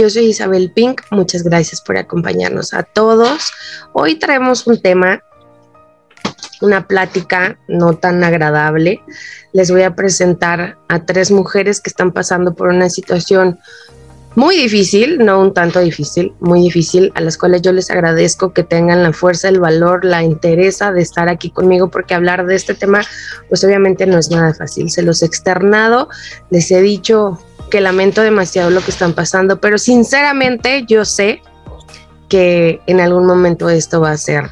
Yo soy Isabel Pink, muchas gracias por acompañarnos a todos. Hoy traemos un tema, una plática no tan agradable. Les voy a presentar a tres mujeres que están pasando por una situación muy difícil, no un tanto difícil, muy difícil, a las cuales yo les agradezco que tengan la fuerza, el valor, la interesa de estar aquí conmigo, porque hablar de este tema, pues obviamente no es nada fácil. Se los he externado, les he dicho que lamento demasiado lo que están pasando, pero sinceramente yo sé que en algún momento esto va a ser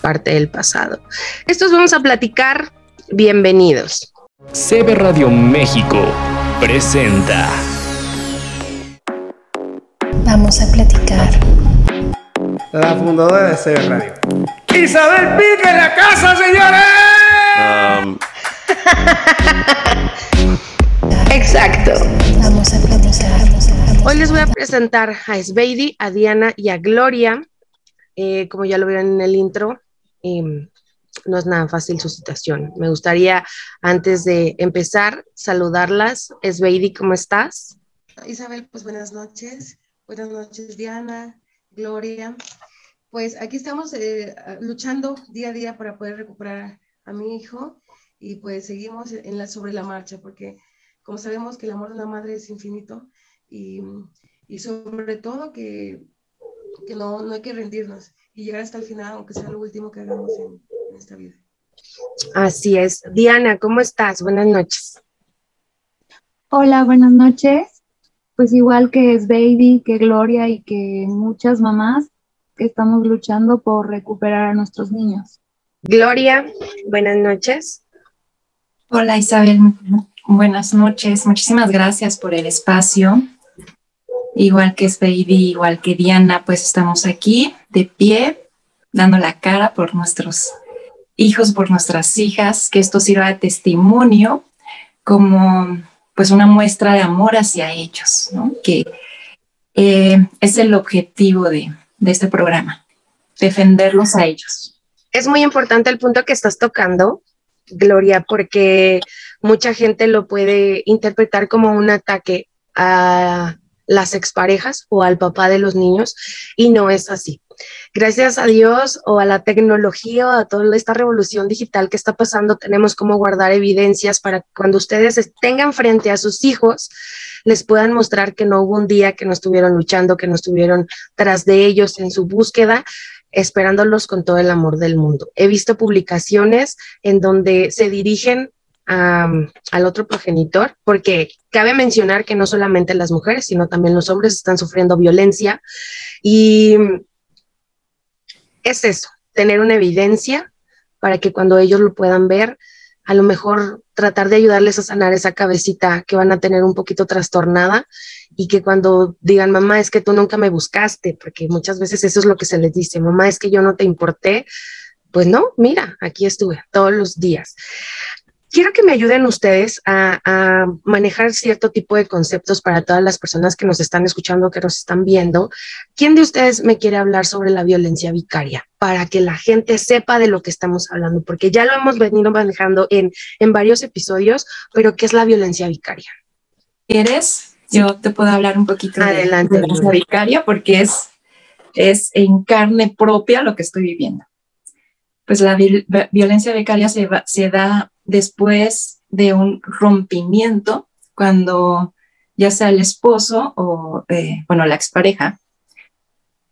parte del pasado. Estos vamos a platicar. Bienvenidos. CB Radio México presenta. Vamos a platicar. La fundadora de CB Radio. Isabel Pica en la casa, señores. Exacto. Vamos a platicar. Hoy les voy a presentar a Sveidi, a Diana y a Gloria. Eh, como ya lo vieron en el intro, eh, no es nada fácil su situación. Me gustaría, antes de empezar, saludarlas. Sveidi, ¿cómo estás? Isabel, pues buenas noches. Buenas noches, Diana, Gloria. Pues aquí estamos eh, luchando día a día para poder recuperar a mi hijo y pues seguimos en la, sobre la marcha porque como sabemos que el amor de una madre es infinito y, y sobre todo que, que no, no, hay que rendirnos y llegar hasta el final, aunque sea lo último que hagamos en, en esta vida. Así es. Diana, ¿cómo estás? Buenas noches. Hola, buenas noches. Pues igual que es Baby, que Gloria y que muchas mamás que estamos luchando por recuperar a nuestros niños. Gloria, buenas noches. Hola Isabel, Buenas noches, muchísimas gracias por el espacio. Igual que Baby, igual que Diana, pues estamos aquí de pie, dando la cara por nuestros hijos, por nuestras hijas, que esto sirva de testimonio como pues una muestra de amor hacia ellos, ¿no? que eh, es el objetivo de, de este programa, defenderlos a ellos. Es muy importante el punto que estás tocando, Gloria, porque mucha gente lo puede interpretar como un ataque a las exparejas o al papá de los niños y no es así. Gracias a Dios o a la tecnología o a toda esta revolución digital que está pasando, tenemos cómo guardar evidencias para que cuando ustedes tengan frente a sus hijos, les puedan mostrar que no hubo un día que no estuvieron luchando, que no estuvieron tras de ellos en su búsqueda, esperándolos con todo el amor del mundo. He visto publicaciones en donde se dirigen al otro progenitor, porque cabe mencionar que no solamente las mujeres, sino también los hombres están sufriendo violencia y es eso, tener una evidencia para que cuando ellos lo puedan ver, a lo mejor tratar de ayudarles a sanar esa cabecita que van a tener un poquito trastornada y que cuando digan, mamá, es que tú nunca me buscaste, porque muchas veces eso es lo que se les dice, mamá, es que yo no te importé, pues no, mira, aquí estuve todos los días. Quiero que me ayuden ustedes a, a, manejar cierto tipo de conceptos para todas las personas que nos están escuchando, que nos están viendo. ¿Quién de ustedes me quiere hablar sobre la violencia vicaria para que la gente sepa de lo que estamos hablando? Porque ya lo hemos venido manejando en, en varios episodios, pero ¿qué es la violencia vicaria? ¿Quieres? Yo te puedo hablar un poquito Adelante, de la violencia vicaria porque es, es en carne propia lo que estoy viviendo. Pues la violencia vicaria se, va, se da después de un rompimiento, cuando ya sea el esposo o, eh, bueno, la expareja,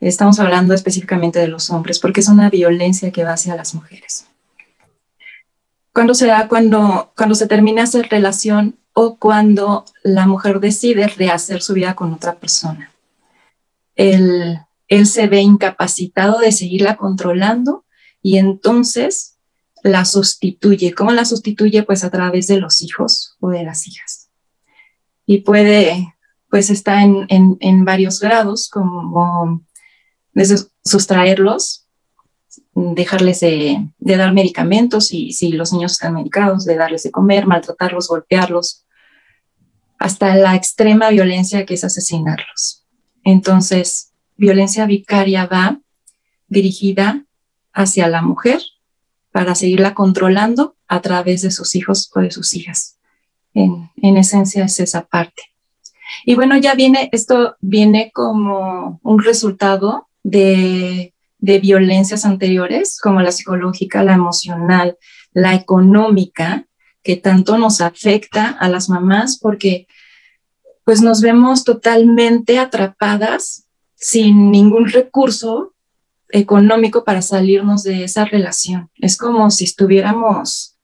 estamos hablando específicamente de los hombres, porque es una violencia que va hacia las mujeres. Cuando se da cuando, cuando se termina esa relación o cuando la mujer decide rehacer su vida con otra persona. Él, él se ve incapacitado de seguirla controlando y entonces la sustituye. ¿Cómo la sustituye? Pues a través de los hijos o de las hijas. Y puede, pues está en, en, en varios grados, como desde sustraerlos, dejarles de, de, dar medicamentos y si los niños están medicados, de darles de comer, maltratarlos, golpearlos, hasta la extrema violencia que es asesinarlos. Entonces, violencia vicaria va dirigida hacia la mujer para seguirla controlando a través de sus hijos o de sus hijas. En, en esencia es esa parte. Y bueno, ya viene, esto viene como un resultado de, de violencias anteriores, como la psicológica, la emocional, la económica, que tanto nos afecta a las mamás porque pues nos vemos totalmente atrapadas sin ningún recurso económico para salirnos de esa relación. Es como si estuviéramos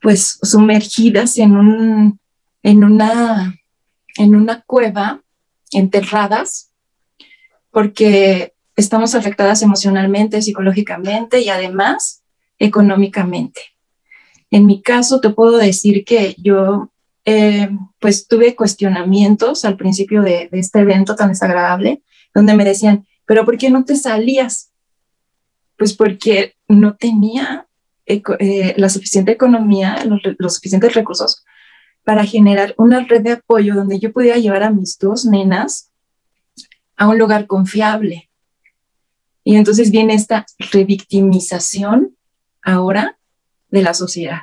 pues sumergidas en un en una en una cueva enterradas porque estamos afectadas emocionalmente, psicológicamente y además económicamente. En mi caso, te puedo decir que yo eh, pues tuve cuestionamientos al principio de, este evento tan desagradable, donde me decían, pero ¿por qué no te salías? Pues porque no tenía eh, la suficiente economía, los, los suficientes recursos para generar una red de apoyo donde yo pudiera llevar a mis dos nenas a un lugar confiable. Y entonces viene esta revictimización ahora de la sociedad,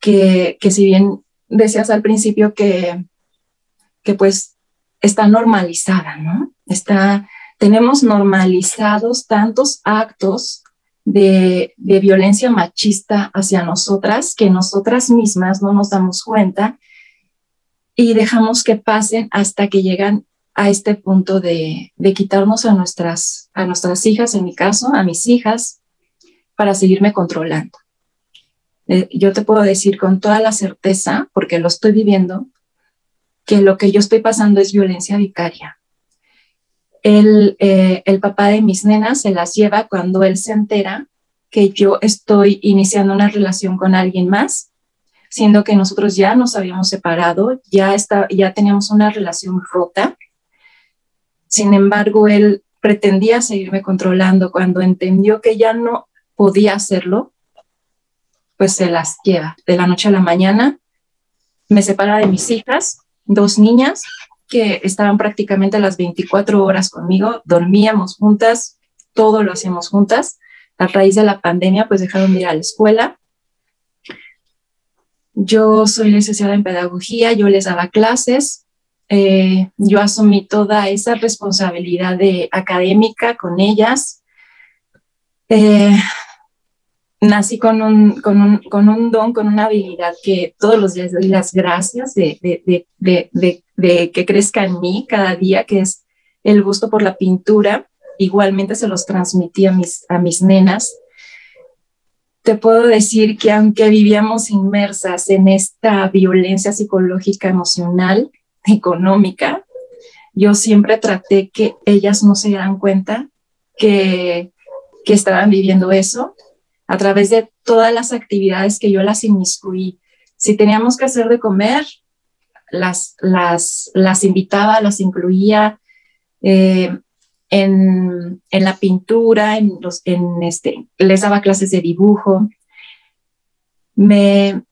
que, que si bien decías al principio que, que pues está normalizada, ¿no? Está, tenemos normalizados tantos actos de, violencia machista hacia nosotras que nosotras mismas no nos damos cuenta y dejamos que pasen hasta que llegan a este punto de, de quitarnos a nuestras, a nuestras hijas, en mi caso, a mis hijas, para seguirme controlando. Eh, yo te puedo decir con toda la certeza, porque lo estoy viviendo, que lo que yo estoy pasando es violencia vicaria. El, eh, el papá de mis nenas se las lleva cuando él se entera que yo estoy iniciando una relación con alguien más, siendo que nosotros ya nos habíamos separado, ya, está, ya teníamos una relación rota. Sin embargo, él pretendía seguirme controlando cuando entendió que ya no podía hacerlo, pues se las lleva de la noche a la mañana. Me separa de mis hijas, dos niñas que estaban prácticamente las 24 horas conmigo, dormíamos juntas, todo lo hacíamos juntas. A raíz de la pandemia, pues dejaron de ir a la escuela. Yo soy licenciada en pedagogía, yo les daba clases, eh, yo asumí toda esa responsabilidad de académica con ellas. Eh, nací con un, con un, con un don, con una habilidad que todos los días doy las gracias de, de, de, de, que crezca en mí cada día, que es el gusto por la pintura. Igualmente se los transmití a mis, a mis nenas. Te puedo decir que aunque vivíamos inmersas en esta violencia psicológica, emocional, económica, yo siempre traté que ellas no se dieran cuenta que, que estaban viviendo eso a través de todas las actividades que yo las inmiscuí. Si teníamos que hacer de comer, las, las, las invitaba, las incluía eh, en, en, la pintura, en los, en este, les daba clases de dibujo. Me,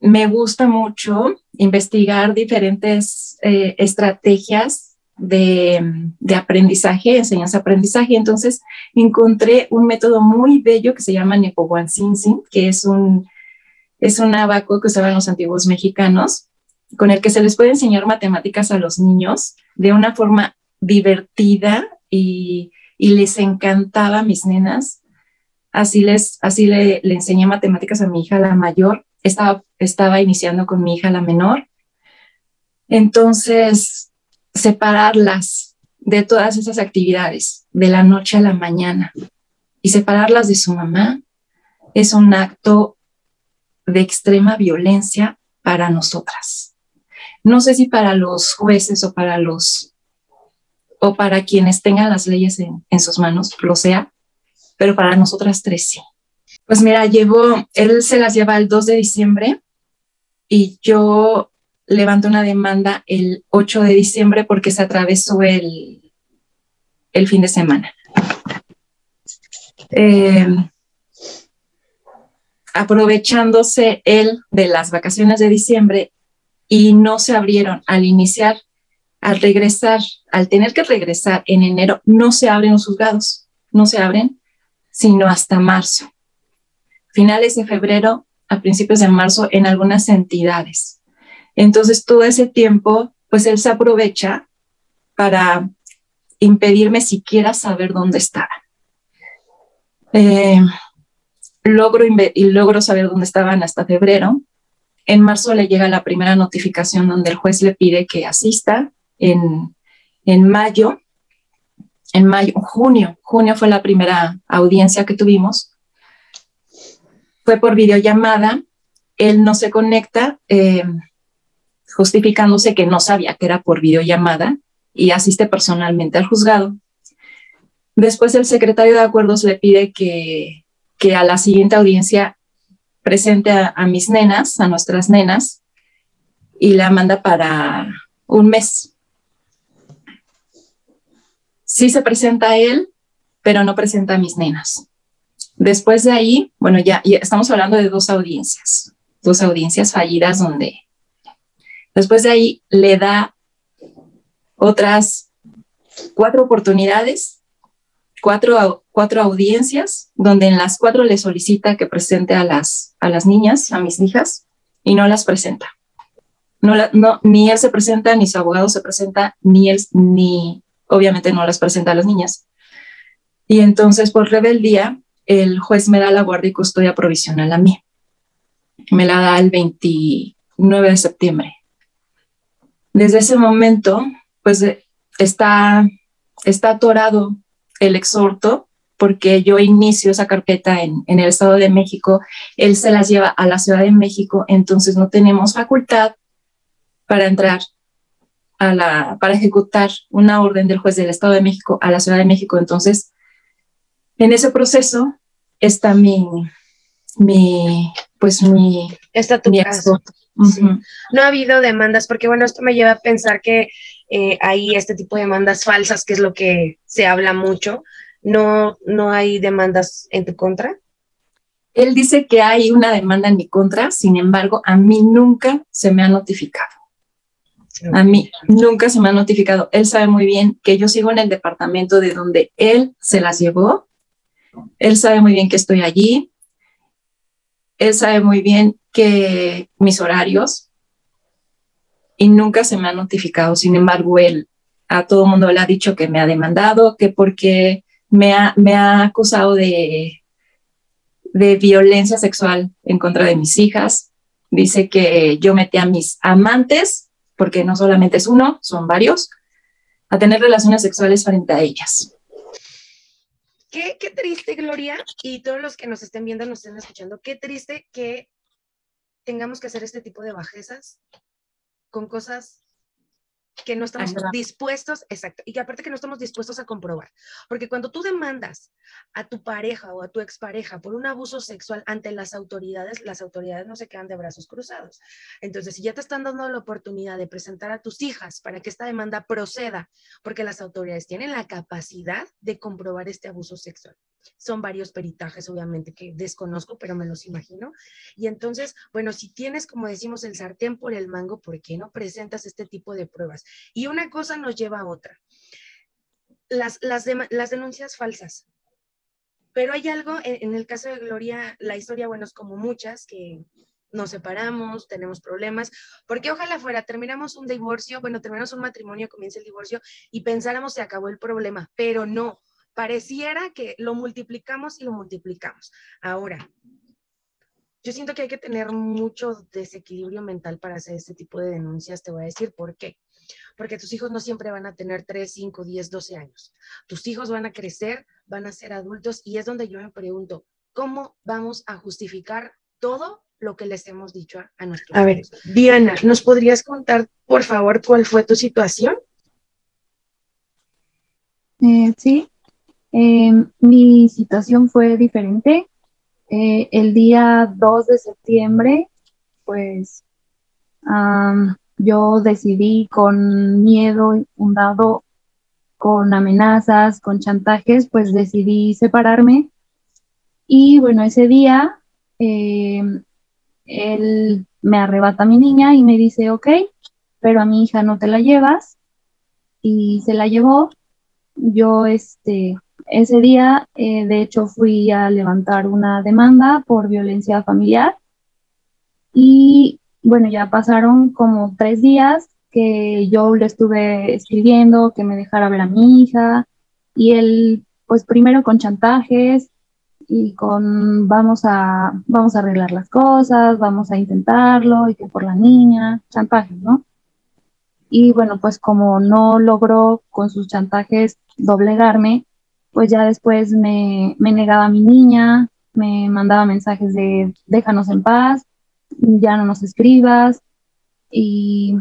me gusta mucho investigar diferentes eh, estrategias de, aprendizaje, enseñanza-aprendizaje. Entonces encontré un método muy bello que se llama Nepohuancinsin, que es un, es un abaco que usaban los antiguos mexicanos, con el que se les puede enseñar matemáticas a los niños de una forma divertida y, les encantaba a mis nenas. Así, les, así le, le enseñé matemáticas a mi hija, la mayor. Estaba, estaba iniciando con mi hija, la menor. Entonces, separarlas de todas esas actividades de la noche a la mañana y separarlas de su mamá es un acto de extrema violencia para nosotras. No sé si para los jueces o para los o para quienes tengan las leyes en, en sus manos lo sea, pero para nosotras tres sí. Pues mira, llevo, él se las lleva el 2 de diciembre y yo levantó una demanda el 8 de diciembre porque se atravesó el, el fin de semana. Eh, aprovechándose él de las vacaciones de diciembre y no se abrieron al iniciar, al regresar, al tener que regresar en enero, no se abren los juzgados, no se abren, sino hasta marzo. Finales de febrero a principios de marzo en algunas entidades. Entonces, todo ese tiempo, pues él se aprovecha para impedirme siquiera saber dónde estaba. Eh, logro, y logro saber dónde estaban hasta febrero. En marzo le llega la primera notificación donde el juez le pide que asista. En, en mayo, en mayo, junio, junio fue la primera audiencia que tuvimos. Fue por videollamada. Él no se conecta, eh, justificándose que no sabía que era por videollamada y asiste personalmente al juzgado. Después el secretario de acuerdos le pide que, que a la siguiente audiencia presente a, mis nenas, a nuestras nenas, y la manda para un mes. Sí se presenta a él, pero no presenta a mis nenas. Después de ahí, bueno, ya, ya, estamos hablando de dos audiencias, dos audiencias fallidas donde después de ahí le da otras cuatro oportunidades, cuatro, cuatro audiencias, donde en las cuatro le solicita que presente a las, a las niñas, a mis hijas, y no las presenta. No, no, ni él se presenta, ni su abogado se presenta, ni él, ni obviamente no las presenta a las niñas. Y entonces, por rebeldía, el juez me da la guardia y custodia provisional a mí. Me la da el 29 de septiembre. Desde ese momento, pues eh, está, está atorado el exhorto porque yo inicio esa carpeta en, en, el Estado de México, él se las lleva a la Ciudad de México, entonces no tenemos facultad para entrar a la, para ejecutar una orden del juez del Estado de México a la Ciudad de México. Entonces, en ese proceso está mi, mi pues mi, está tu caso. No ha habido demandas, porque bueno, esto me lleva a pensar que eh, hay este tipo de demandas falsas, que es lo que se habla mucho. No, no hay demandas en tu contra. Él dice que hay una demanda en mi contra, sin embargo, a mí nunca se me ha notificado. A mí nunca se me ha notificado. Él sabe muy bien que yo sigo en el departamento de donde él se las llevó. Él sabe muy bien que estoy allí. Él sabe muy bien que mis horarios y nunca se me ha notificado. Sin embargo, él a todo mundo le ha dicho que me ha demandado, que porque me ha, me ha acusado de, de violencia sexual en contra de mis hijas. Dice que yo metí a mis amantes, porque no solamente es uno, son varios, a tener relaciones sexuales frente a ellas. Qué, triste, Gloria, y todos los que nos estén viendo, nos estén escuchando, qué triste que tengamos que hacer este tipo de bajezas con cosas que no estamos dispuestos, exacto, y que aparte que no estamos dispuestos a comprobar. Porque cuando tú demandas a tu pareja o a tu expareja por un abuso sexual ante las autoridades, las autoridades no se quedan de brazos cruzados. Entonces, si ya te están dando la oportunidad de presentar a tus hijas para que esta demanda proceda, porque las autoridades tienen la capacidad de comprobar este abuso sexual. Son varios peritajes, obviamente, que desconozco, pero me los imagino. Y entonces, bueno, si tienes, como decimos, el sartén por el mango, ¿por qué no presentas este tipo de pruebas? Y una cosa nos lleva a otra. Las, las, las denuncias falsas. Pero hay algo, en, el caso de Gloria, la historia, bueno, es como muchas, que nos separamos, tenemos problemas, porque ojalá fuera, terminamos un divorcio, bueno, terminamos un matrimonio, comienza el divorcio y pensáramos se acabó el problema, pero no, pareciera que lo multiplicamos y lo multiplicamos. Ahora, yo siento que hay que tener mucho desequilibrio mental para hacer este tipo de denuncias. Te voy a decir por qué. Porque tus hijos no siempre van a tener 3, 5, 10, 12 años. Tus hijos van a crecer, van a ser adultos y es donde yo me pregunto, ¿cómo vamos a justificar todo lo que les hemos dicho a, nuestros A ver, Diana, ¿nos podrías contar, por favor, cuál fue tu situación? Eh, sí, eh, mi situación fue diferente. Eh, el día 2 de septiembre, pues yo decidí con miedo fundado, con amenazas, con chantajes, pues decidí separarme. Y bueno, ese día em, él me arrebata a mi niña y me dice, ok, pero a mi hija no te la llevas. Y se la llevó. Yo, este, ese día, eh, de hecho, fui a levantar una demanda por violencia familiar y bueno, ya pasaron como tres días que yo le estuve escribiendo que me dejara ver a mi hija y él, pues primero con chantajes y con vamos a, vamos a arreglar las cosas, vamos a intentarlo y que por la niña, chantajes, ¿no? Y bueno, pues como no logró con sus chantajes doblegarme, pues ya después me, me negaba a mi niña, me mandaba mensajes de déjanos en paz, ya no nos escribas y,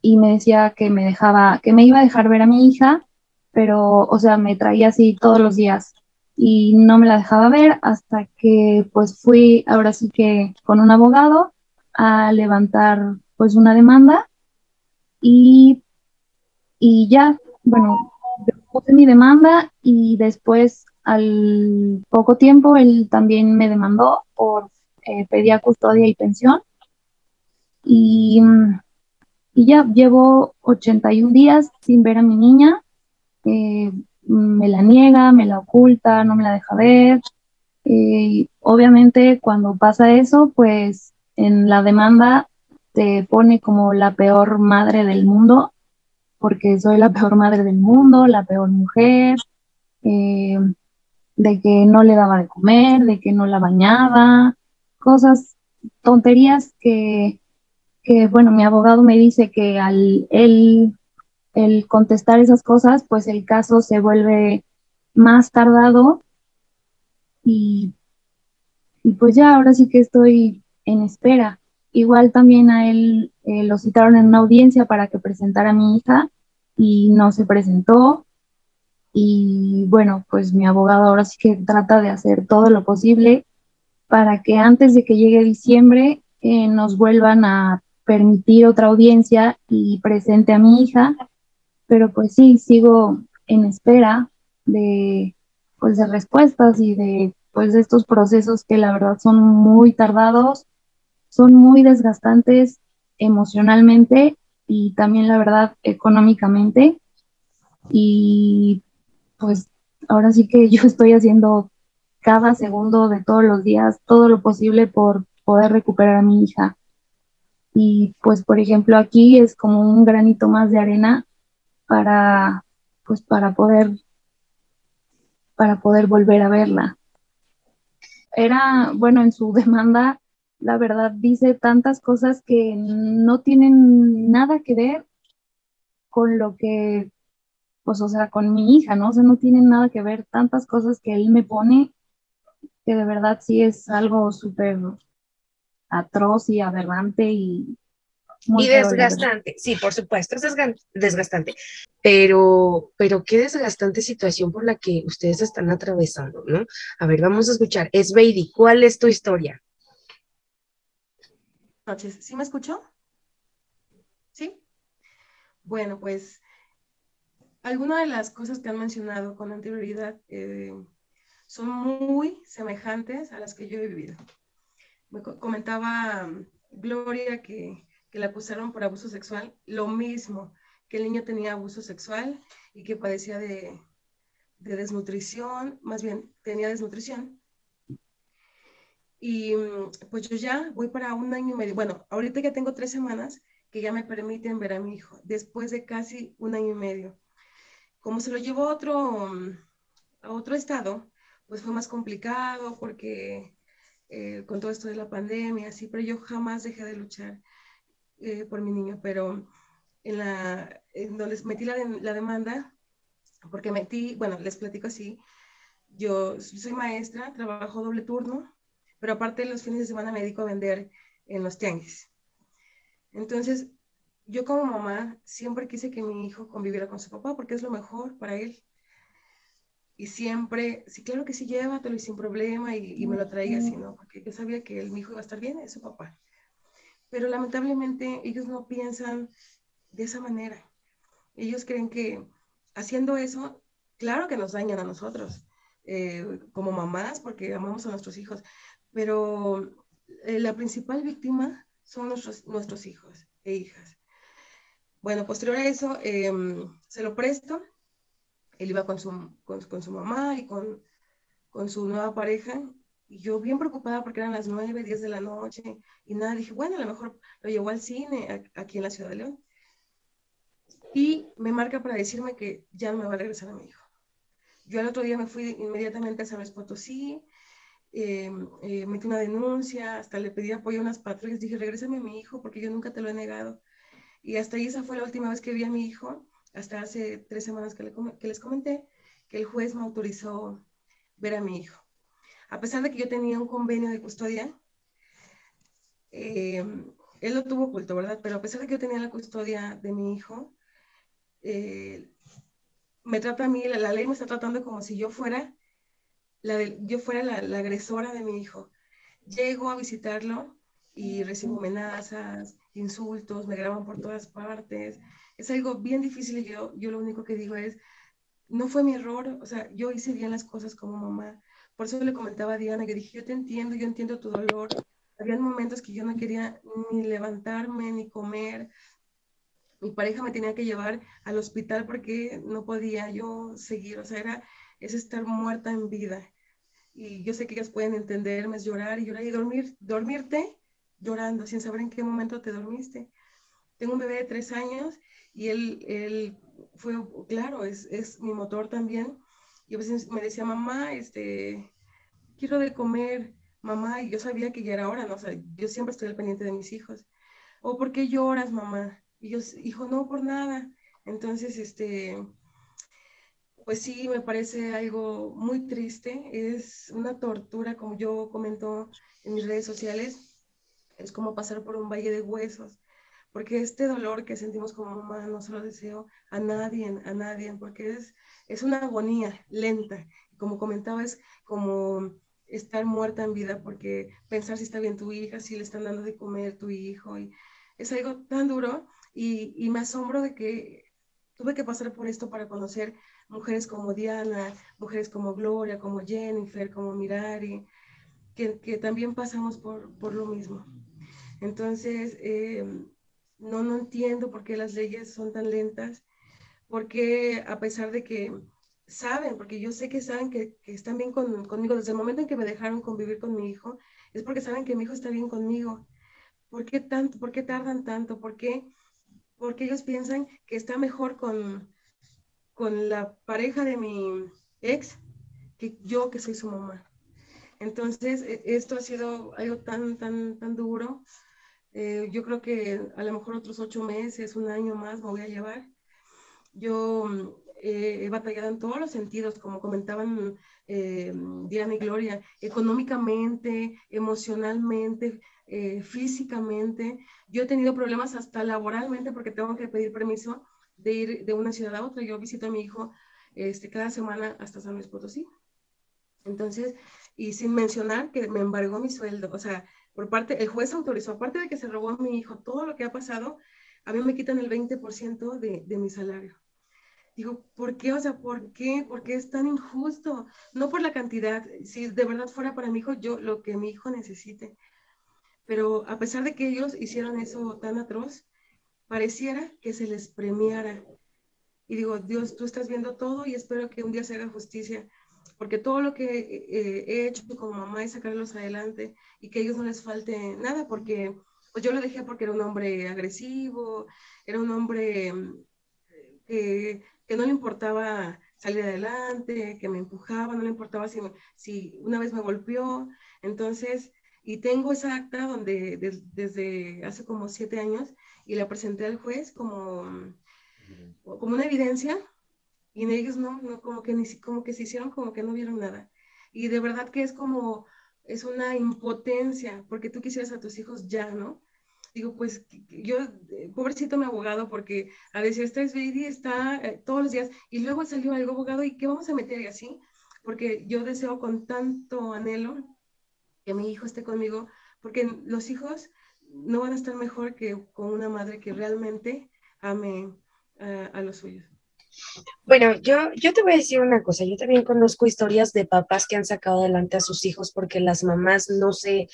y me decía que me dejaba, que me iba a dejar ver a mi hija, pero, o sea, me traía así todos los días y no me la dejaba ver hasta que pues fui ahora sí que con un abogado a levantar pues una demanda y, y ya, bueno, puse mi demanda y después al poco tiempo él también me demandó por eh, pedía custodia y pensión. Y, y, ya llevo 81 días sin ver a mi niña. Eh, me la niega, me la oculta, no me la deja ver. Eh, obviamente cuando pasa eso, pues en la demanda te pone como la peor madre del mundo, porque soy la peor madre del mundo, la peor mujer, eh, de que no le daba de comer, de que no la bañaba, cosas, tonterías que, que bueno, mi abogado me dice que al él, el contestar esas cosas, pues el caso se vuelve más tardado y, y pues ya ahora sí que estoy en espera. Igual también a él eh, lo citaron en una audiencia para que presentara a mi hija y no se presentó. Y bueno, pues mi abogado ahora sí que trata de hacer todo lo posible para que antes de que llegue diciembre eh, nos vuelvan a permitir otra audiencia y presente a mi hija. Pero pues sí, sigo en espera de, pues, de respuestas y de, pues, de estos procesos que la verdad son muy tardados son muy desgastantes emocionalmente y también la verdad económicamente. Y pues ahora sí que yo estoy haciendo cada segundo de todos los días todo lo posible por poder recuperar a mi hija. Y pues por ejemplo aquí es como un granito más de arena para pues para poder para poder volver a verla. Era, bueno, en su demanda la verdad dice tantas cosas que no tienen nada que ver con lo que, pues, o sea, con mi hija, ¿no? O sea, no tienen nada que ver tantas cosas que él me pone, que de verdad sí es algo súper atroz y aberrante y... Muy y desgastante, sí, por supuesto, es desgastante, pero, pero qué desgastante situación por la que ustedes están atravesando, ¿no? A ver, vamos a escuchar. Es Baby, ¿cuál es tu historia? Noches. ¿Sí me escuchó? ¿Sí? Bueno, pues algunas de las cosas que han mencionado con anterioridad eh, son muy semejantes a las que yo he vivido. Me comentaba um, Gloria que, que la acusaron por abuso sexual, lo mismo, que el niño tenía abuso sexual y que padecía de, de desnutrición, más bien tenía desnutrición y mm, pues yo ya voy para un año y medio. Bueno, ahorita ya tengo tres semanas que ya me permiten ver a mi hijo, después de casi un año y medio. Como se lo llevó a otro, mm, a otro estado, pues fue más complicado porque eh, con todo esto de la pandemia, sí, pero yo jamás dejé de luchar eh, por mi niño, pero en la, en donde metí la, la demanda, porque metí, bueno, les platico así, yo soy maestra, trabajo doble turno, pero aparte los fines de semana me dedico a vender en los tianguis. Entonces, yo como mamá siempre quise que mi hijo conviviera con su papá porque es lo mejor para él. Y siempre, sí, claro que sí, llévatelo y sin problema y, me lo traiga así, ¿no? Porque yo sabía que el, mi hijo iba a estar bien, es su papá. Pero lamentablemente ellos no piensan de esa manera. Ellos creen que haciendo eso, claro que nos dañan a nosotros, eh, como mamás, porque amamos a nuestros hijos, pero eh, la principal víctima son nuestros, nuestros hijos e hijas. Bueno, posterior a eso, em, se lo presto. Él iba con su, con, su mamá y con, con, su nueva pareja. Y yo bien preocupada porque eran las 9, 10 de la noche y nada, dije, bueno, a lo mejor lo llevó al cine aquí en la Ciudad de León. y me marca para decirme que ya no me va a regresar a mi hijo. Yo el otro día me fui inmediatamente a San Luis Potosí, eh, eh, metí una denuncia, hasta le pedí apoyo a unas patrullas, dije, regrésame a mi hijo porque yo nunca te lo he negado. Y hasta ahí esa fue la última vez que vi a mi hijo, hasta hace tres semanas que, que les comenté, que el juez me autorizó ver a mi hijo. A pesar de que yo tenía un convenio de custodia, eh, él lo tuvo oculto, ¿verdad? Pero a pesar de que yo tenía la custodia de mi hijo, eh, me trata a mí, la, ley me está tratando como si yo fuera la, yo fuera la, agresora de mi hijo. Llego a visitarlo y recibo amenazas, insultos, me graban por todas partes. Es algo bien difícil yo, yo lo único que digo es, no fue mi error, o sea, yo hice bien las cosas como mamá. Por eso le comentaba a Diana que dije, yo te entiendo, yo entiendo tu dolor. Había momentos que yo no quería ni levantarme, ni comer, mi pareja me tenía que llevar al hospital porque no podía yo seguir, o sea, era, es estar muerta en vida. Y yo sé que ellas pueden entenderme, es llorar y llorar y dormir, dormirte llorando sin saber en qué momento te dormiste. Tengo un bebé de tres años y él, él fue, claro, es, es mi motor también. Y a veces me decía, mamá, este, quiero de comer, mamá, y yo sabía que ya era hora, ¿no? O sea, yo siempre estoy al pendiente de mis hijos. O, ¿por qué lloras, mamá? Y yo, hijo, no, por nada. Entonces, este, pues sí, me parece algo muy triste. Es una tortura, como yo comento en mis redes sociales. Es como pasar por un valle de huesos. Porque este dolor que sentimos como mamá no se lo deseo a nadie, a nadie, porque es, es una agonía lenta. Como comentaba, es como estar muerta en vida, porque pensar si está bien tu hija, si le están dando de comer tu hijo, y es algo tan duro y, me asombro de que tuve que pasar por esto para conocer mujeres como Diana, mujeres como Gloria, como Jennifer, como Mirari, que, que también pasamos por, por, lo mismo. Entonces, eh, no, no entiendo por qué las leyes son tan lentas, porque a pesar de que saben, porque yo sé que saben que, que están bien con, conmigo, desde el momento en que me dejaron convivir con mi hijo, es porque saben que mi hijo está bien conmigo. ¿Por qué tanto? ¿Por qué tardan tanto? ¿Por qué? porque ellos piensan que está mejor con, con la pareja de mi ex que yo que soy su mamá. Entonces, e, esto ha sido algo tan, tan, tan duro. Eh, yo creo que a lo mejor otros ocho meses, un año más me voy a llevar. Yo eh, he batallado en todos los sentidos, como comentaban eh, Diana y Gloria, económicamente, emocionalmente, eh, físicamente. Yo he tenido problemas hasta laboralmente porque tengo que pedir permiso de ir de una ciudad a otra. Yo visito a mi hijo este, cada semana hasta San Luis Potosí. Entonces, y sin mencionar que me embargó mi sueldo, o sea, por parte, el juez autorizó, aparte de que se robó a mi hijo, todo lo que ha pasado, a mí me quitan el 20% de, de mi salario. Digo, ¿por qué? O sea, ¿por qué? ¿Por qué es tan injusto? No por la cantidad, si de verdad fuera para mi hijo, yo lo que mi hijo necesite, pero a pesar de que ellos hicieron eso tan atroz, pareciera que se les premiara. Y digo, Dios, tú estás viendo todo y espero que un día se haga justicia, porque todo lo que eh, he hecho como mamá es sacarlos adelante y que a ellos no les falte nada, porque pues yo lo dejé porque era un hombre agresivo, era un hombre eh, que no le importaba salir adelante, que me empujaba, no le importaba si, si una vez me golpeó. Entonces, y tengo esa acta donde desde hace como siete años y la presenté al juez como, como una evidencia y en ellos no, no como, que ni, como que se hicieron como que no vieron nada. Y de verdad que es como, es una impotencia, porque tú quisieras a tus hijos ya, ¿no? Digo, pues yo, eh, pobrecito mi abogado, porque a veces esta es está eh, todos los días y luego salió algo abogado y ¿qué vamos a meter y así? Porque yo deseo con tanto anhelo que mi hijo esté conmigo, porque los hijos no van a estar mejor que con una madre que realmente ame a los suyos. Bueno, yo, yo te voy a decir una cosa, yo también conozco historias de papás que han sacado adelante a sus hijos porque las mamás no se,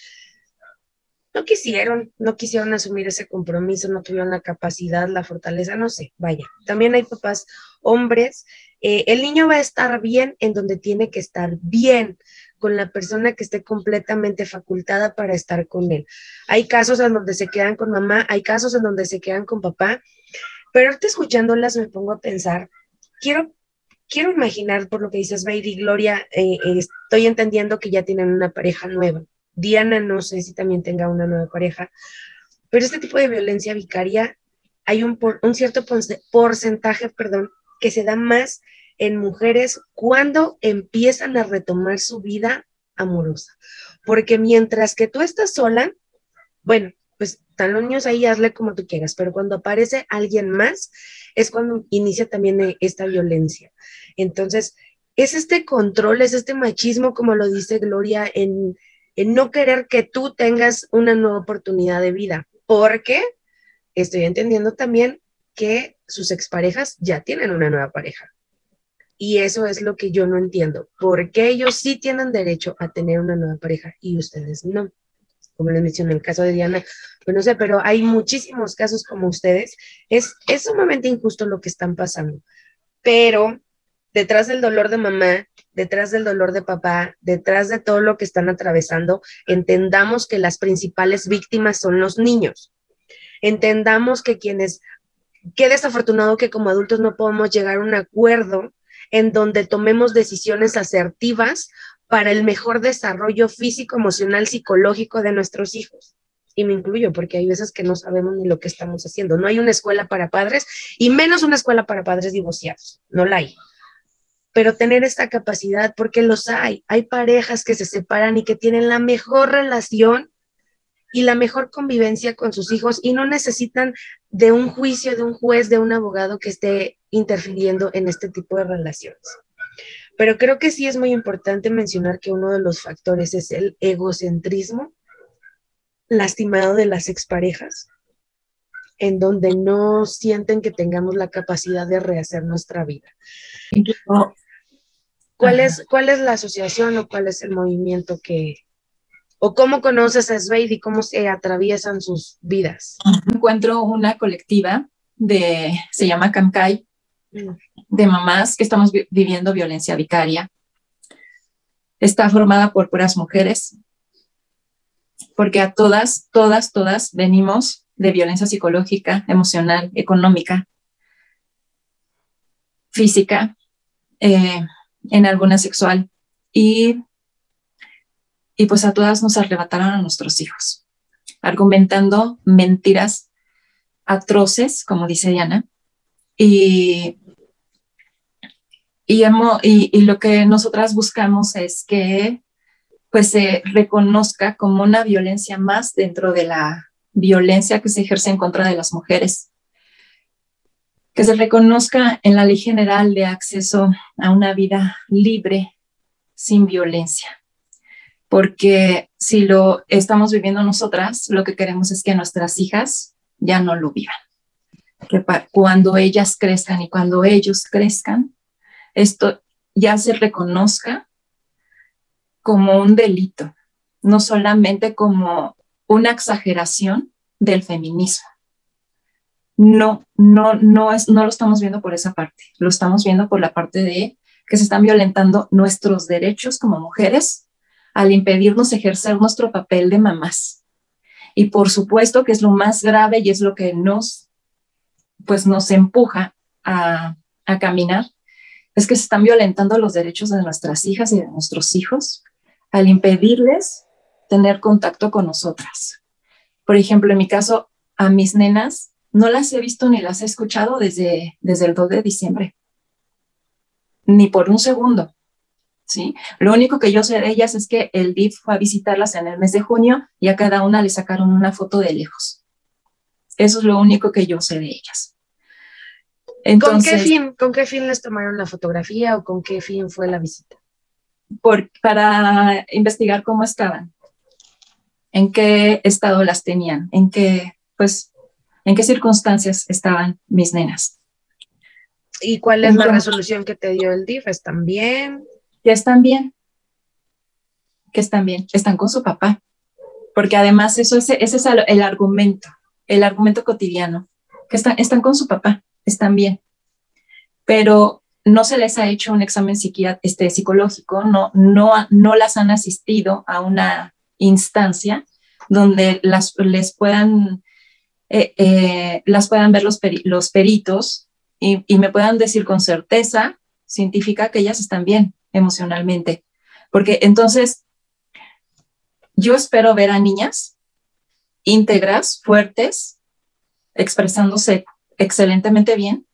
no quisieron, no quisieron asumir ese compromiso, no tuvieron la capacidad, la fortaleza, no sé, vaya. También hay papás hombres, eh, el niño va a estar bien en donde tiene que estar bien, con la persona que esté completamente facultada para estar con él. Hay casos en donde se quedan con mamá, hay casos en donde se quedan con papá, Pero ahorita escuchándolas me pongo a pensar, quiero, quiero imaginar por lo que dices, Baby Gloria, eh, eh, estoy entendiendo que ya tienen una pareja nueva. Diana no sé si también tenga una nueva pareja, pero este tipo de violencia vicaria hay un, un cierto porcentaje, perdón, que se da más en mujeres cuando empiezan a retomar su vida amorosa. Porque mientras que tú estás sola, bueno, pues están los niños ahí, hazle como tú quieras, pero cuando aparece alguien más, es cuando inicia también eh, esta violencia. Entonces, es este control, es este machismo, como lo dice Gloria, en, en no querer que tú tengas una nueva oportunidad de vida, porque estoy entendiendo también que sus exparejas ya tienen una nueva pareja. Y eso es lo que yo no entiendo. ¿Por qué ellos sí tienen derecho a tener una nueva pareja y ustedes no? Como les mencioné, en el caso de Diana, pues no sé, pero hay muchísimos casos como ustedes. Es, es sumamente injusto lo que están pasando. Pero detrás del dolor de mamá, detrás del dolor de papá, detrás de todo lo que están atravesando, entendamos que las principales víctimas son los niños. Entendamos que quienes, qué desafortunado que como adultos no podemos llegar a un acuerdo en donde tomemos decisiones asertivas para el mejor desarrollo físico, emocional, psicológico de nuestros hijos. Y me incluyo porque hay veces que no sabemos ni lo que estamos haciendo. No hay una escuela para padres y menos una escuela para padres divorciados. No la hay. Pero tener esta capacidad, porque los hay. Hay parejas que se separan y que tienen la mejor relación y la mejor convivencia con sus hijos y no necesitan de un juicio, de un juez, de un abogado que esté interfiriendo en este tipo de relaciones. Pero creo que sí es muy importante mencionar que uno de los factores es el egocentrismo lastimado de las exparejas, en donde no sienten que tengamos la capacidad de rehacer nuestra vida. ¿Cuál es, ¿Cuál es la asociación o cuál es el movimiento que, ¿O cómo conoces a Sveid y cómo se atraviesan sus vidas? Encuentro una colectiva de, se llama Camcay, mm. de mamás que estamos viviendo violencia vicaria. Está formada por puras mujeres, porque a todas, todas, todas venimos de violencia psicológica, emocional, económica, física, eh, en alguna sexual. Y y pues a todas nos arrebataron a nuestros hijos, argumentando mentiras atroces, como dice Diana, y, y, lo que nosotras buscamos es que pues se reconozca como una violencia más dentro de la violencia que se ejerce en contra de las mujeres, que se reconozca en la ley general de acceso a una vida libre sin violencia porque si lo estamos viviendo nosotras, lo que queremos es que nuestras hijas ya no lo vivan. Que cuando ellas crezcan y cuando ellos crezcan, esto ya se reconozca como un delito, no solamente como una exageración del feminismo. No, no, no, es, no lo estamos viendo por esa parte, lo estamos viendo por la parte de que se están violentando nuestros derechos como mujeres al impedirnos ejercer nuestro papel de mamás. Y por supuesto que es lo más grave y es lo que nos, pues nos empuja a, a caminar, es que se están violentando los derechos de nuestras hijas y de nuestros hijos al impedirles tener contacto con nosotras. Por ejemplo, en mi caso, a mis nenas no las he visto ni las he escuchado desde, desde el 2 de diciembre, ni por un segundo. ¿Sí? Lo único que yo sé de ellas es que el DIF fue a visitarlas en el mes de junio y a cada una le sacaron una foto de lejos. Eso es lo único que yo sé de ellas. ¿Con, qué fin, ¿Con qué fin les tomaron la fotografía o con qué fin fue la visita? Por, para investigar cómo estaban, en qué estado las tenían, en qué, pues, en qué circunstancias estaban mis nenas. ¿Y cuál es la resolución que te dio el DIF? ¿Están bien? Ya están bien, que están bien, están con su papá, porque además eso es, ese es el, argumento, el argumento cotidiano, que están, están con su papá, están bien, pero no se les ha hecho un examen este, psicológico, no, no, no las han asistido a una instancia donde las, les puedan eh, eh, las puedan ver los, los peritos y, y me puedan decir con certeza científica que ellas están bien emocionalmente. Porque entonces yo espero ver a niñas íntegras, fuertes, expresándose excelentemente bien,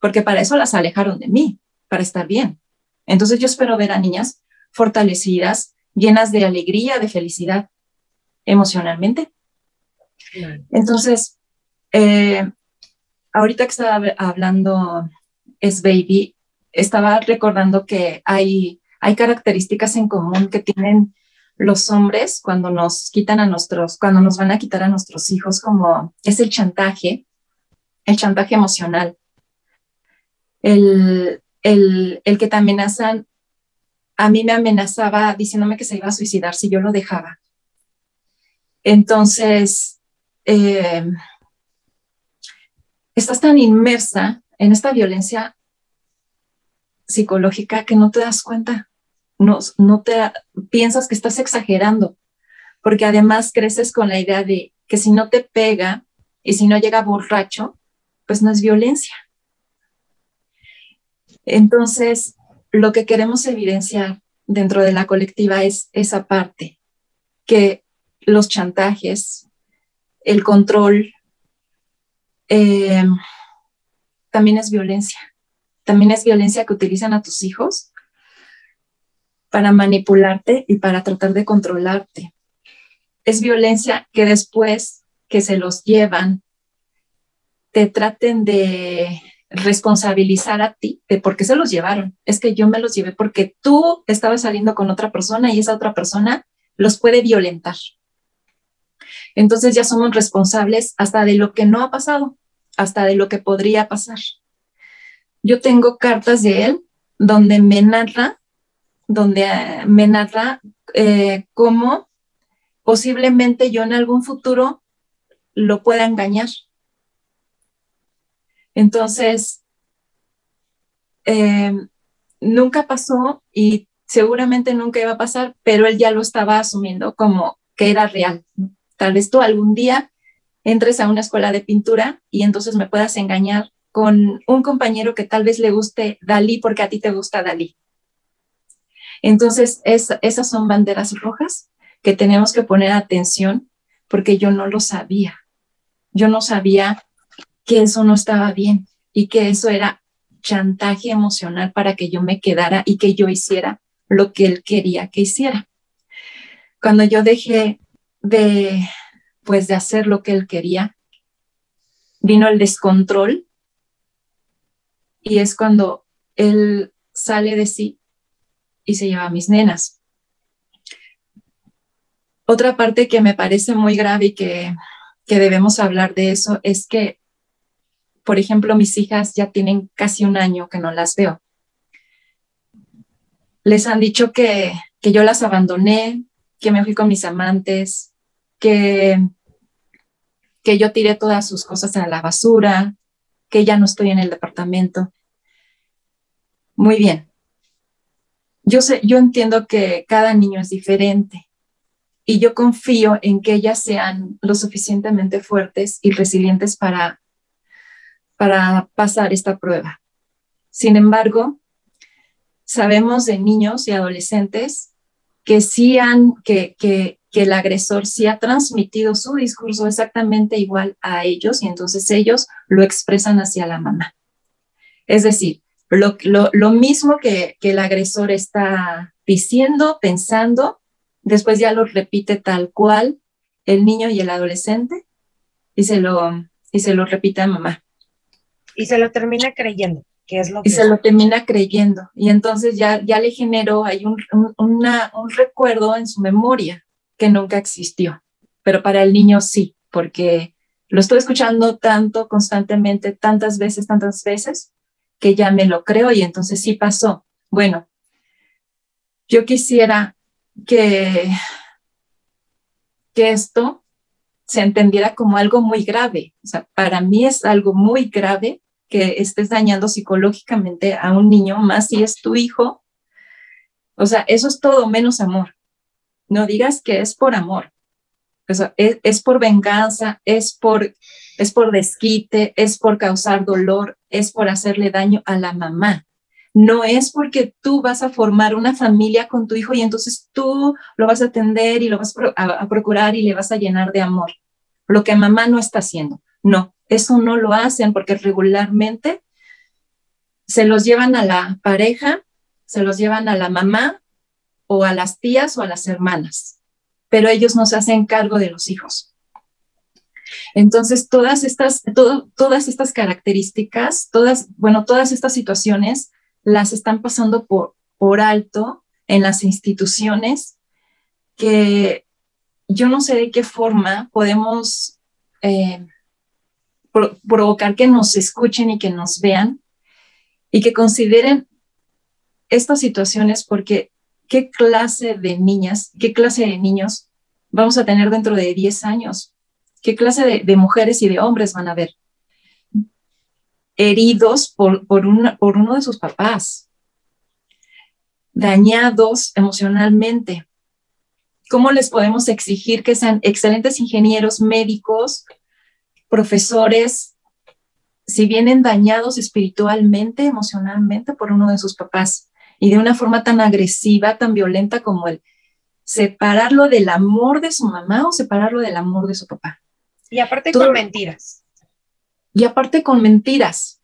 porque para eso las alejaron de mí, para estar bien. Entonces yo espero ver a niñas fortalecidas, llenas de alegría, de felicidad emocionalmente. Entonces, eh, ahorita que estaba hablando es Baby, estaba recordando que hay, hay características en común que tienen los hombres cuando nos quitan a nuestros, cuando nos van a quitar a nuestros hijos, como es el chantaje, el chantaje emocional, el, el, el que te amenazan, a mí me amenazaba diciéndome que se iba a suicidar si yo lo dejaba. Entonces, eh, estás tan inmersa en esta violencia psicológica que no te das cuenta, no, no te piensas que estás exagerando, porque además creces con la idea de que si no te pega y si no llega borracho, pues no es violencia. Entonces, lo que queremos evidenciar dentro de la colectiva es esa parte, que los chantajes, el control, eh, también es violencia también es violencia que utilizan a tus hijos para manipularte y para tratar de controlarte. Es violencia que después que se los llevan, te traten de responsabilizar a ti de por qué se los llevaron. Es que yo me los llevé porque tú estabas saliendo con otra persona y esa otra persona los puede violentar. Entonces ya somos responsables hasta de lo que no ha pasado, hasta de lo que podría pasar yo tengo cartas de él donde me narra, donde eh, me narra eh, cómo posiblemente yo en algún futuro lo pueda engañar. Entonces, eh, nunca pasó y seguramente nunca iba a pasar, pero él ya lo estaba asumiendo como que era real. Tal vez tú algún día entres a una escuela de pintura y entonces me puedas engañar con un compañero que tal vez le guste Dalí porque a ti te gusta Dalí. Entonces, esas son banderas rojas que tenemos que poner atención porque yo no lo sabía. Yo no sabía que eso no estaba bien y que eso era chantaje emocional para que yo me quedara y que yo hiciera lo que él quería que hiciera. Cuando yo dejé de pues de hacer lo que él quería, vino el descontrol y es cuando él sale de sí y se lleva a mis nenas. Otra parte que me parece muy grave y que, que debemos hablar de eso es que, por ejemplo, mis hijas ya tienen casi un año que no las veo. Les han dicho que, que yo las abandoné, que me fui con mis amantes, que, que yo tiré todas sus cosas a la basura, que ya no estoy en el departamento. Muy bien. Yo sé, yo entiendo que cada niño es diferente y yo confío en que ellas sean lo suficientemente fuertes y resilientes para, para pasar esta prueba. Sin embargo, sabemos de niños y adolescentes que sí han, que, que, que el agresor sí ha transmitido su discurso exactamente igual a ellos y entonces ellos lo expresan hacia la mamá. Es decir, lo, mismo que, el agresor está diciendo, pensando, después ya lo repite tal cual el niño y el adolescente y se lo, y se lo repite a mamá. Y se lo termina creyendo, que es lo Y se lo termina creyendo. Y entonces ya, ya le generó, hay un, un recuerdo en su memoria que nunca existió, pero para el niño sí, porque lo estoy escuchando tanto, constantemente, tantas veces, tantas veces, que ya me lo creo y entonces sí pasó. Bueno, yo quisiera que, que esto se entendiera como algo muy grave. O sea, para mí es algo muy grave que estés dañando psicológicamente a un niño, más si es tu hijo. O sea, eso es todo menos amor. No digas que es por amor, es, es, por venganza, es por, es por desquite, es por causar dolor, es por hacerle daño a la mamá. No es porque tú vas a formar una familia con tu hijo y entonces tú lo vas a atender y lo vas a, procurar y le vas a llenar de amor. Lo que mamá no está haciendo. No, eso no lo hacen porque regularmente se los llevan a la pareja, se los llevan a la mamá o a las tías o a las hermanas, pero ellos no se hacen cargo de los hijos. Entonces, todas estas, todas estas características, todas, bueno, todas estas situaciones las están pasando por, por alto en las instituciones que yo no sé de qué forma podemos eh, provocar que nos escuchen y que nos vean y que consideren estas situaciones porque qué clase de niñas, qué clase de niños vamos a tener dentro de 10 años, qué clase de, mujeres y de hombres van a ver heridos por, por, por uno de sus papás, dañados emocionalmente. ¿Cómo les podemos exigir que sean excelentes ingenieros, médicos, profesores, si vienen dañados espiritualmente, emocionalmente por uno de sus papás? y de una forma tan agresiva, tan violenta como el separarlo del amor de su mamá o separarlo del amor de su papá. Y aparte con mentiras. Y aparte con mentiras.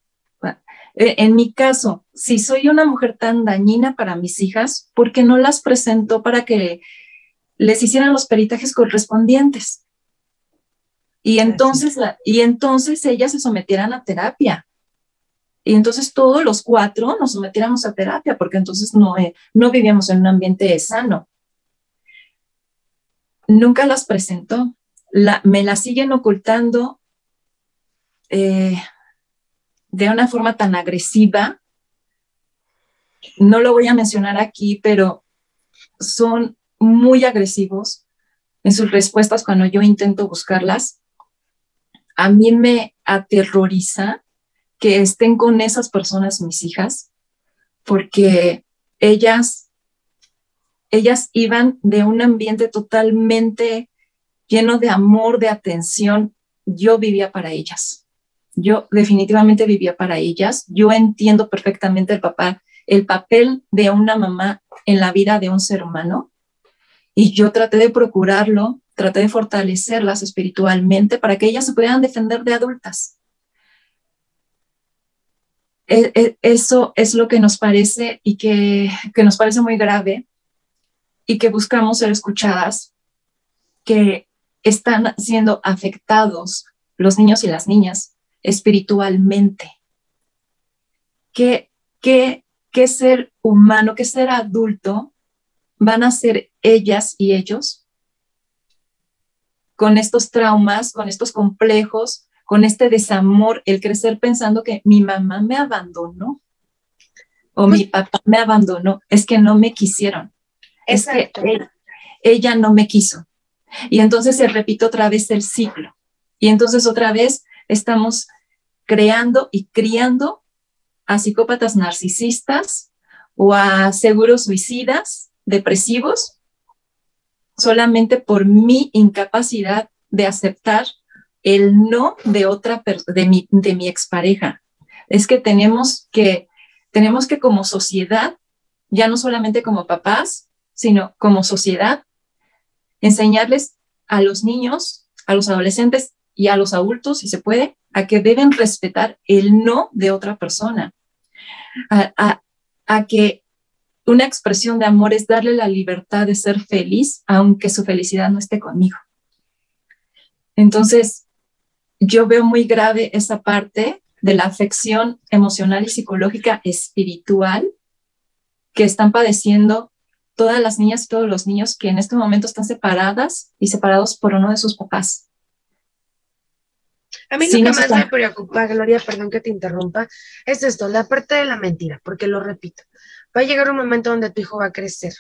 Eh, en mi caso, si soy una mujer tan dañina para mis hijas, ¿por qué no las presento para que les hicieran los peritajes correspondientes? Y entonces, y entonces ellas se sometieran a terapia. Y entonces todos los cuatro nos sometiéramos a terapia, porque entonces no, eh, no vivíamos en un ambiente sano. Nunca las presentó. La, me las siguen ocultando eh, de una forma tan agresiva. No lo voy a mencionar aquí, pero son muy agresivos en sus respuestas cuando yo intento buscarlas. A mí me aterroriza que estén con esas personas mis hijas, porque ellas, ellas iban de un ambiente totalmente lleno de amor, de atención. Yo vivía para ellas. Yo definitivamente vivía para ellas. Yo entiendo perfectamente el papel de una mamá en la vida de un ser humano. Y yo traté de procurarlo, traté de fortalecerlas espiritualmente para que ellas se pudieran defender de adultas. E, e, eso es lo que nos parece y que, nos parece muy grave y que buscamos ser escuchadas, que están siendo afectados los niños y las niñas espiritualmente. ¿Qué, qué, qué ser humano, qué ser adulto van a ser ellas y ellos con estos traumas, con estos complejos, con este desamor, el crecer pensando que mi mamá me abandonó o mi papá me abandonó, es que no me quisieron, es que ella, no me quiso. Y entonces se repite otra vez el ciclo. Y entonces otra vez estamos creando y criando a psicópatas narcisistas o a seguros suicidas, depresivos, solamente por mi incapacidad de aceptar el no de otra de mi, de mi expareja. Es que tenemos que, tenemos que como sociedad, ya no solamente como papás, sino como sociedad, enseñarles a los niños, a los adolescentes y a los adultos, si se puede, a que deben respetar el no de otra persona, a, que una expresión de amor es darle la libertad de ser feliz, aunque su felicidad no esté conmigo. Entonces, yo veo muy grave esa parte de la afección emocional y psicológica espiritual que están padeciendo todas las niñas y todos los niños que en este momento están separadas y separados por uno de sus papás. A mí lo que más me preocupa, Gloria, perdón que te interrumpa, es esto, la parte de la mentira, porque lo repito, va a llegar un momento donde tu hijo va a crecer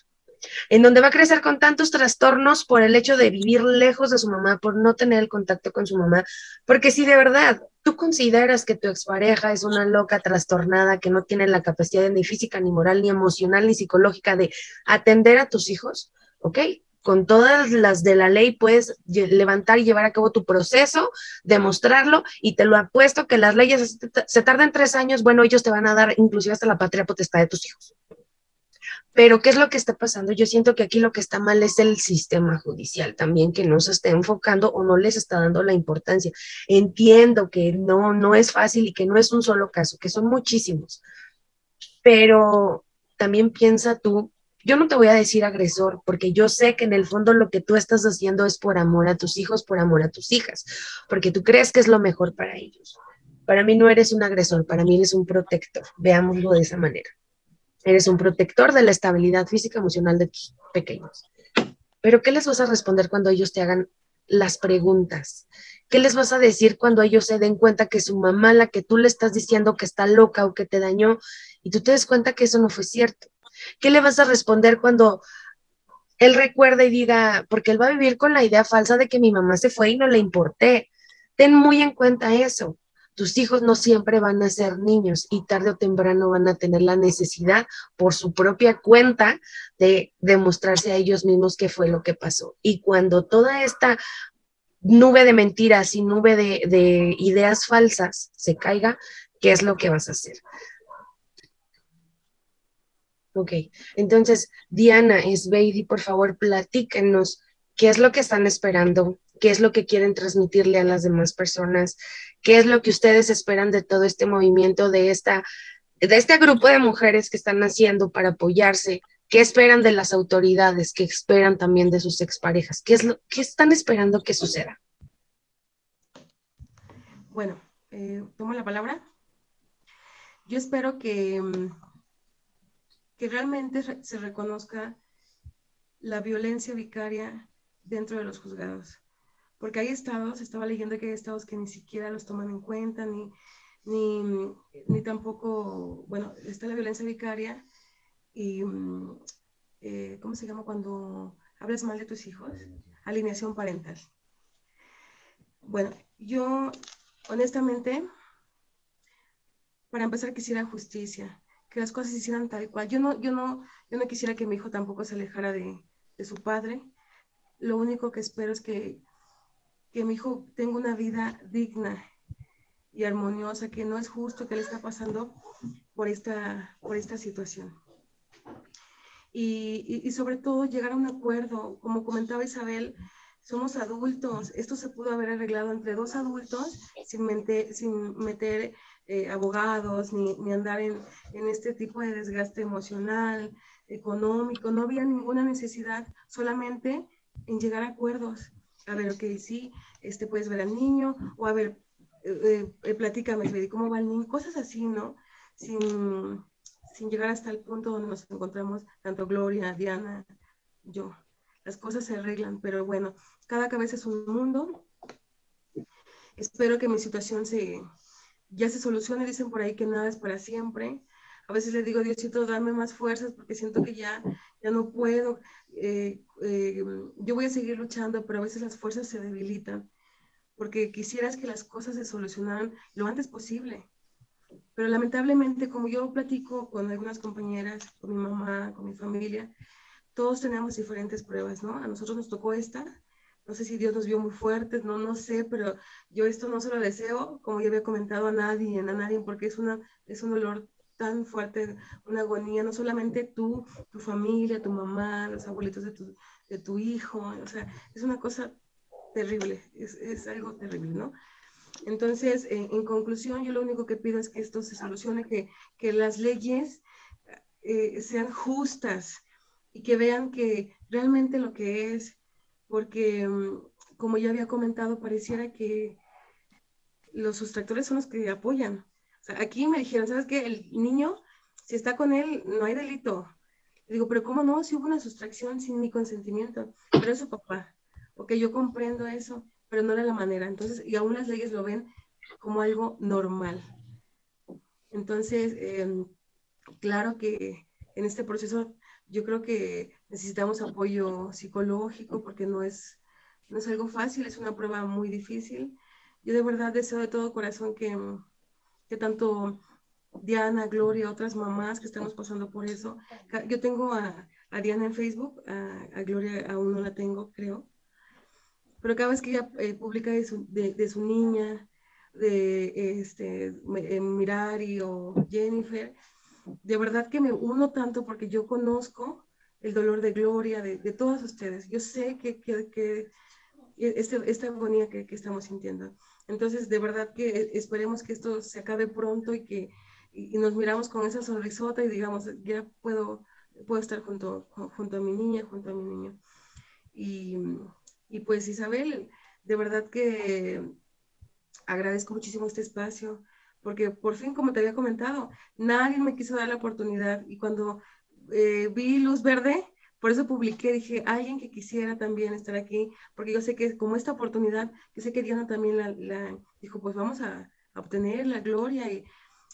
en donde va a crecer con tantos trastornos por el hecho de vivir lejos de su mamá, por no tener el contacto con su mamá, porque si de verdad tú consideras que tu expareja es una loca trastornada que no tiene la capacidad ni física, ni moral, ni emocional, ni psicológica de atender a tus hijos, ¿ok? con todas las de la ley puedes levantar y llevar a cabo tu proceso, demostrarlo y te lo apuesto que las leyes se tardan tres años, bueno, ellos te van a dar inclusive hasta la patria potestad de tus hijos. Pero, ¿qué es lo que está pasando? Yo siento que aquí lo que está mal es el sistema judicial también, que no se está enfocando o no les está dando la importancia. Entiendo que no, no es fácil y que no es un solo caso, que son muchísimos. Pero también piensa tú, yo no te voy a decir agresor, porque yo sé que en el fondo lo que tú estás haciendo es por amor a tus hijos, por amor a tus hijas, porque tú crees que es lo mejor para ellos. Para mí no eres un agresor, para mí eres un protector, veámoslo de esa manera. Eres un protector de la estabilidad física y emocional de tus pequeños. Pero ¿qué les vas a responder cuando ellos te hagan las preguntas? ¿Qué les vas a decir cuando ellos se den cuenta que su mamá, la que tú le estás diciendo que está loca o que te dañó, y tú te des cuenta que eso no fue cierto? ¿Qué le vas a responder cuando él recuerda y diga, porque él va a vivir con la idea falsa de que mi mamá se fue y no le importé? Ten muy en cuenta eso tus hijos no siempre van a ser niños y tarde o temprano van a tener la necesidad por su propia cuenta de demostrarse a ellos mismos qué fue lo que pasó. Y cuando toda esta nube de mentiras y nube de, ideas falsas se caiga, ¿qué es lo que vas a hacer? Ok, entonces, Diana, Esbeidi, por favor, platíquenos qué es lo que están esperando qué es lo que quieren transmitirle a las demás personas, qué es lo que ustedes esperan de todo este movimiento, de, esta, de este grupo de mujeres que están haciendo para apoyarse, qué esperan de las autoridades, qué esperan también de sus exparejas, qué, es lo, qué están esperando que suceda. Bueno, eh, tomo la palabra. Yo espero que, mm, que realmente se reconozca la violencia vicaria dentro de los juzgados porque hay estados, estaba leyendo que hay estados que ni siquiera los toman en cuenta, ni, ni, tampoco, bueno, está la violencia vicaria y, mm, eh, ¿cómo se llama cuando hablas mal de tus hijos? Alineación parental. Bueno, yo honestamente, para empezar quisiera justicia, que las cosas se hicieran tal cual. Yo no, yo no, yo no quisiera que mi hijo tampoco se alejara de, de su padre. Lo único que espero es que que mi hijo tenga una vida digna y armoniosa, que no es justo que le está pasando por esta, por esta situación. Y, y, sobre todo llegar a un acuerdo, como comentaba Isabel, somos adultos, esto se pudo haber arreglado entre dos adultos sin, sin meter eh, abogados ni, ni andar en, en, este tipo de desgaste emocional, económico, no había ninguna necesidad, solamente en llegar a acuerdos a ver, ok, sí, este, puedes ver al niño, o a ver, eh, eh, platícame, ¿cómo va el niño? Cosas así, ¿no? Sin, sin llegar hasta el punto donde nos encontramos, tanto Gloria, Diana, yo. Las cosas se arreglan, pero bueno, cada cabeza es un mundo. Espero que mi situación se, ya se solucione. Dicen por ahí que nada es para siempre. A veces le digo, Diosito, dame más fuerzas porque siento que ya, ya no puedo. Eh, eh, yo voy a seguir luchando, pero a veces las fuerzas se debilitan, porque quisieras que las cosas se solucionaran lo antes posible. Pero lamentablemente, como yo platico con algunas compañeras, con mi mamá, con mi familia, todos tenemos diferentes pruebas, ¿no? A nosotros nos tocó esta, no sé si Dios nos vio muy fuertes, no, no sé, pero yo esto no se lo deseo, como ya había comentado a nadie, a nadie, porque es, una, es un dolor tan fuerte, una agonía, no solamente tú, tu familia, tu mamá, los abuelitos de tu, de tu hijo, o sea, es una cosa terrible, es, es algo terrible, ¿no? Entonces, en conclusión, yo lo único que pido es que esto se solucione, que, que las leyes eh, sean justas y que vean que realmente lo que es, porque mm, como ya había comentado, pareciera que los sustractores son los que apoyan, aquí me dijeron, ¿sabes qué? El niño, si está con él, no hay delito. digo, pero ¿cómo no? Si hubo una sustracción sin mi consentimiento, pero es su papá. Ok, yo comprendo eso, pero no era la manera. Entonces, y aún las leyes lo ven como algo normal. Entonces, em, claro que en este proceso yo creo que necesitamos apoyo psicológico porque no es, no es algo fácil, es una prueba muy difícil. Yo de verdad deseo de todo corazón que, que tanto Diana, Gloria, otras mamás que estamos pasando por eso. Yo tengo a, Diana en Facebook, a, Gloria aún no la tengo, creo. Pero cada vez que ella eh, publica de su, de, su, niña, de este, eh, Mirari o Jennifer, de verdad que me uno tanto porque yo conozco el dolor de Gloria, de, de todas ustedes. Yo sé que, que, que este, esta agonía que, que, estamos sintiendo. Entonces, de verdad que esperemos que esto se acabe pronto y que y, nos miramos con esa sonrisota y digamos, ya puedo, puedo estar junto, junto a mi niña, junto a mi niño. Y, y pues Isabel, de verdad que agradezco muchísimo este espacio, porque por fin, como te había comentado, nadie me quiso dar la oportunidad y cuando eh, vi luz verde, por eso publiqué, dije, alguien que quisiera también estar aquí, porque yo sé que como esta oportunidad, yo sé que Diana también la, dijo, pues vamos a, obtener la gloria y,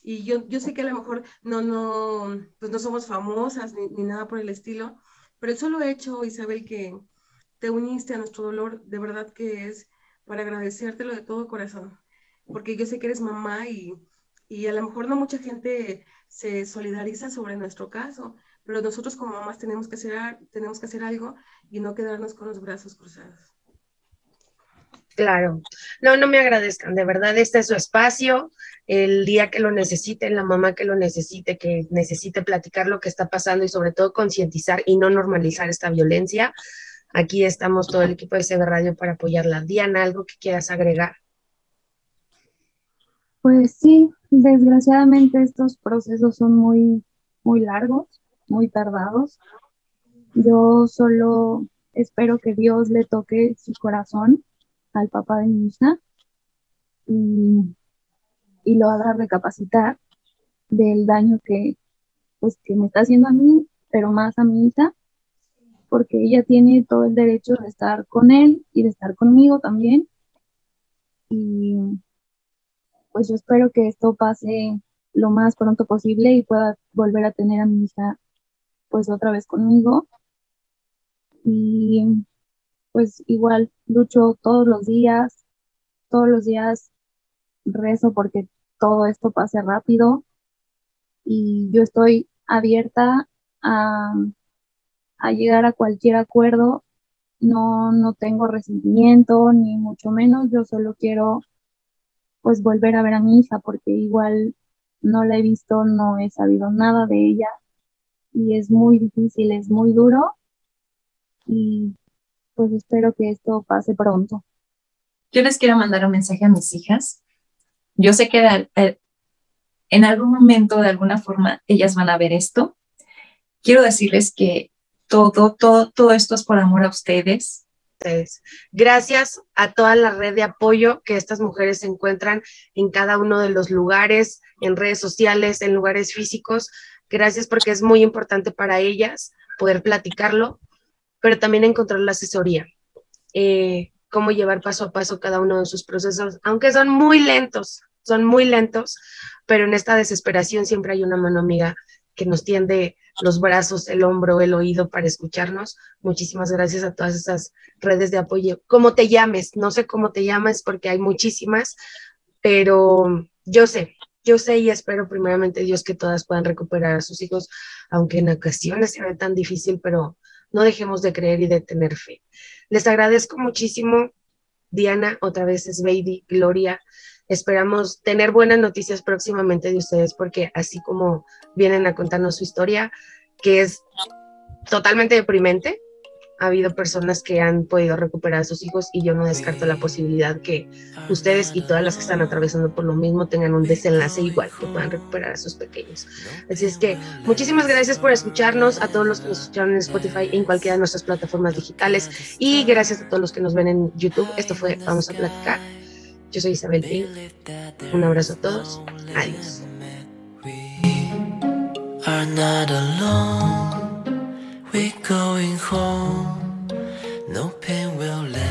y yo, yo sé que a lo mejor no, no, pues no somos famosas ni, ni nada por el estilo, pero el solo hecho, Isabel, que te uniste a nuestro dolor, de verdad que es para agradecértelo de todo corazón porque yo sé que eres mamá y, y a lo mejor no mucha gente se solidariza sobre nuestro caso, pero nosotros como mamás tenemos que hacer, tenemos que hacer algo y no quedarnos con los brazos cruzados. Claro, no, no me agradezcan, de verdad este es su espacio, el día que lo necesiten, la mamá que lo necesite, que necesite platicar lo que está pasando y sobre todo concientizar y no normalizar esta violencia. Aquí estamos todo el equipo de CB Radio para apoyarla. Diana, ¿algo que quieras agregar? Pues sí, desgraciadamente estos procesos son muy, muy largos, muy tardados. Yo solo espero que Dios le toque su corazón al papá de mi hija y, lo haga recapacitar del daño que, pues, que me está haciendo a mí, pero más a mi hija, porque ella tiene todo el derecho de estar con él y de estar conmigo también. Y pues yo espero que esto pase lo más pronto posible y pueda volver a tener a mi hija pues otra vez conmigo. Y pues igual lucho todos los días, todos los días rezo porque todo esto pase rápido y yo estoy abierta a, a llegar a cualquier acuerdo. No, no tengo resentimiento, ni mucho menos. Yo solo quiero pues volver a ver a mi hija porque igual no la he visto, no he sabido nada de ella y es muy difícil, es muy duro y pues espero que esto pase pronto. Yo les quiero mandar un mensaje a mis hijas. Yo sé que en algún momento, de alguna forma, ellas van a ver esto. Quiero decirles que todo, todo, todo esto es por amor a ustedes, Gracias a toda la red de apoyo que estas mujeres encuentran en cada uno de los lugares, en redes sociales, en lugares físicos. Gracias porque es muy importante para ellas poder platicarlo, pero también encontrar la asesoría. Eh, cómo llevar paso a paso cada uno de sus procesos, aunque son muy lentos, son muy lentos, pero en esta desesperación siempre hay una mano amiga que nos tiende los brazos, el hombro, el oído para escucharnos. Muchísimas gracias a todas esas redes de apoyo. Como te llames, no sé cómo te llamas porque hay muchísimas, pero yo sé, yo sé y espero primeramente Dios que todas puedan recuperar a sus hijos, aunque en ocasiones se ve tan difícil, pero no dejemos de creer y de tener fe. Les agradezco muchísimo, Diana, otra vez es Baby, Gloria, Esperamos tener buenas noticias próximamente de ustedes porque así como vienen a contarnos su historia, que es totalmente deprimente, ha habido personas que han podido recuperar a sus hijos y yo no descarto la posibilidad que ustedes y todas las que están atravesando por lo mismo tengan un desenlace igual, que puedan recuperar a sus pequeños. Así es que muchísimas gracias por escucharnos, a todos los que nos escucharon en Spotify en cualquiera de nuestras plataformas digitales y gracias a todos los que nos ven en YouTube. Esto fue Vamos a platicar. Yo soy Isabel Pink. Un abrazo a todos. Adiós. Are not alone. We're going home, no pain will last.